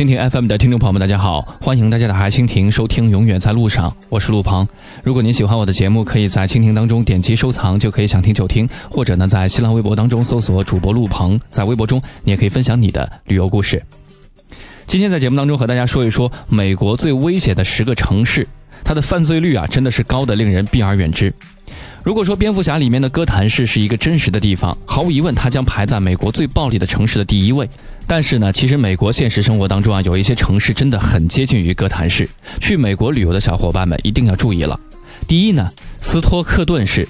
蜻蜓 FM 的听众朋友们，大家好，欢迎大家打开蜻蜓收听《永远在路上》，我是陆鹏。如果您喜欢我的节目，可以在蜻蜓当中点击收藏，就可以想听就听；或者呢，在新浪微博当中搜索主播陆鹏，在微博中你也可以分享你的旅游故事。今天在节目当中和大家说一说美国最危险的十个城市，它的犯罪率啊真的是高的令人避而远之。如果说蝙蝠侠里面的哥谭市是一个真实的地方，毫无疑问，它将排在美国最暴力的城市的第一位。但是呢，其实美国现实生活当中啊，有一些城市真的很接近于哥谭市。去美国旅游的小伙伴们一定要注意了。第一呢，斯托克顿市。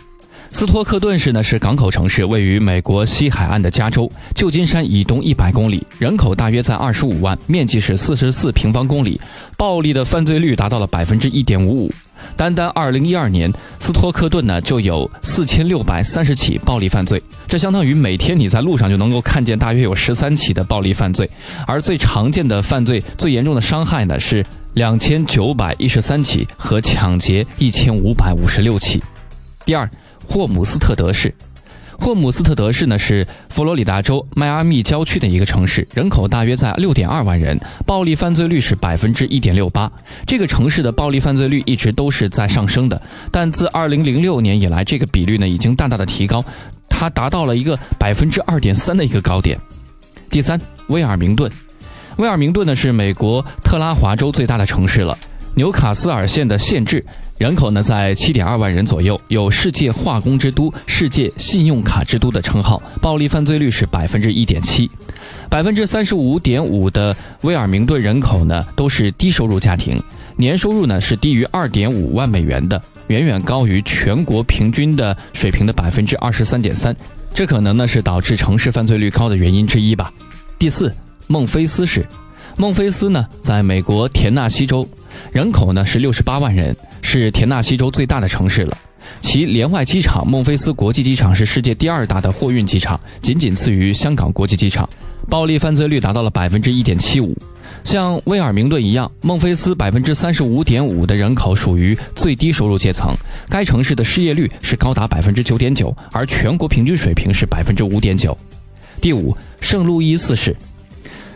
斯托克顿市呢是港口城市，位于美国西海岸的加州旧金山以东一百公里，人口大约在二十五万，面积是四十四平方公里，暴力的犯罪率达到了百分之一点五五。单单二零一二年，斯托克顿呢就有四千六百三十起暴力犯罪，这相当于每天你在路上就能够看见大约有十三起的暴力犯罪。而最常见的犯罪、最严重的伤害呢是两千九百一十三起和抢劫一千五百五十六起。第二，霍姆斯特德市。霍姆斯特德市呢是佛罗里达州迈阿密郊区的一个城市，人口大约在六点二万人，暴力犯罪率是百分之一点六八。这个城市的暴力犯罪率一直都是在上升的，但自二零零六年以来，这个比率呢已经大大的提高，它达到了一个百分之二点三的一个高点。第三，威尔明顿。威尔明顿呢是美国特拉华州最大的城市了。纽卡斯尔县的县治，人口呢在七点二万人左右，有“世界化工之都”、“世界信用卡之都”的称号，暴力犯罪率是百分之一点七，百分之三十五点五的威尔明顿人口呢都是低收入家庭，年收入呢是低于二点五万美元的，远远高于全国平均的水平的百分之二十三点三，这可能呢是导致城市犯罪率高的原因之一吧。第四，孟菲斯市，孟菲斯呢在美国田纳西州。人口呢是六十八万人，是田纳西州最大的城市了。其连外机场孟菲斯国际机场是世界第二大的货运机场，仅仅次于香港国际机场。暴力犯罪率达到了百分之一点七五。像威尔明顿一样，孟菲斯百分之三十五点五的人口属于最低收入阶层。该城市的失业率是高达百分之九点九，而全国平均水平是百分之五点九。第五，圣路易斯市。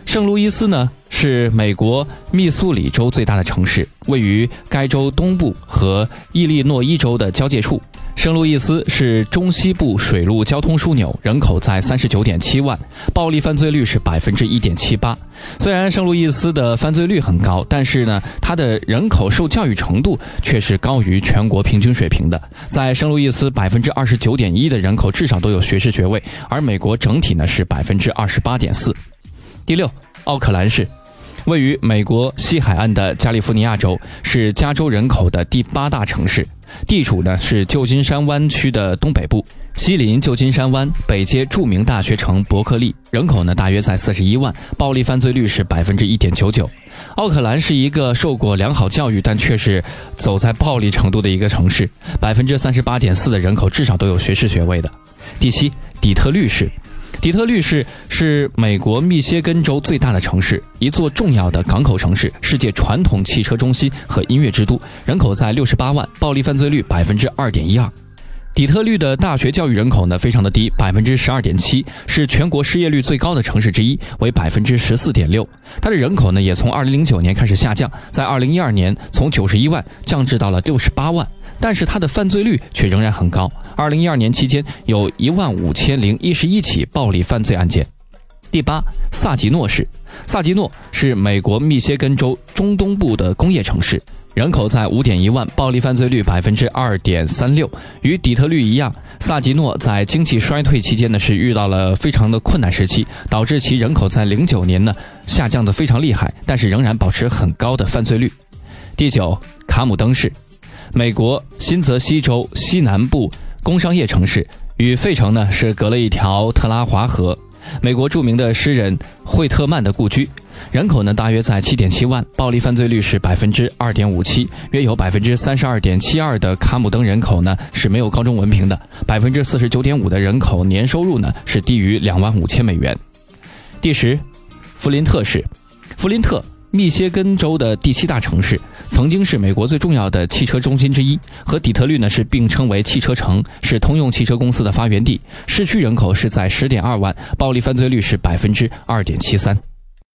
圣路易斯呢？是美国密苏里州最大的城市，位于该州东部和伊利诺伊州的交界处。圣路易斯是中西部水陆交通枢纽，人口在三十九点七万，暴力犯罪率是百分之一点七八。虽然圣路易斯的犯罪率很高，但是呢，它的人口受教育程度却是高于全国平均水平的。在圣路易斯，百分之二十九点一的人口至少都有学士学位，而美国整体呢是百分之二十八点四。第六，奥克兰市。位于美国西海岸的加利福尼亚州是加州人口的第八大城市，地处呢是旧金山湾区的东北部，西临旧金山湾，北接著名大学城伯克利，人口呢大约在四十一万，暴力犯罪率是百分之一点九九。奥克兰是一个受过良好教育，但却是走在暴力程度的一个城市，百分之三十八点四的人口至少都有学士学位的。第七，底特律市。底特律市是美国密歇根州最大的城市，一座重要的港口城市，世界传统汽车中心和音乐之都，人口在六十八万，暴力犯罪率百分之二点一二。底特律的大学教育人口呢非常的低，百分之十二点七，是全国失业率最高的城市之一，为百分之十四点六。它的人口呢也从二零零九年开始下降，在二零一二年从九十一万降至到了六十八万。但是它的犯罪率却仍然很高。二零一二年期间，有一万五千零一十一起暴力犯罪案件。第八，萨吉诺市。萨吉诺是美国密歇根州中东部的工业城市，人口在五点一万，暴力犯罪率百分之二点三六。与底特律一样，萨吉诺在经济衰退期间呢是遇到了非常的困难时期，导致其人口在零九年呢下降的非常厉害，但是仍然保持很高的犯罪率。第九，卡姆登市。美国新泽西州西南部工商业城市，与费城呢是隔了一条特拉华河。美国著名的诗人惠特曼的故居，人口呢大约在七点七万，暴力犯罪率是百分之二点五七，约有百分之三十二点七二的卡姆登人口呢是没有高中文凭的，百分之四十九点五的人口年收入呢是低于两万五千美元。第十，弗林特市，弗林特。密歇根州的第七大城市，曾经是美国最重要的汽车中心之一，和底特律呢是并称为汽车城，是通用汽车公司的发源地。市区人口是在十点二万，暴力犯罪率是百分之二点七三。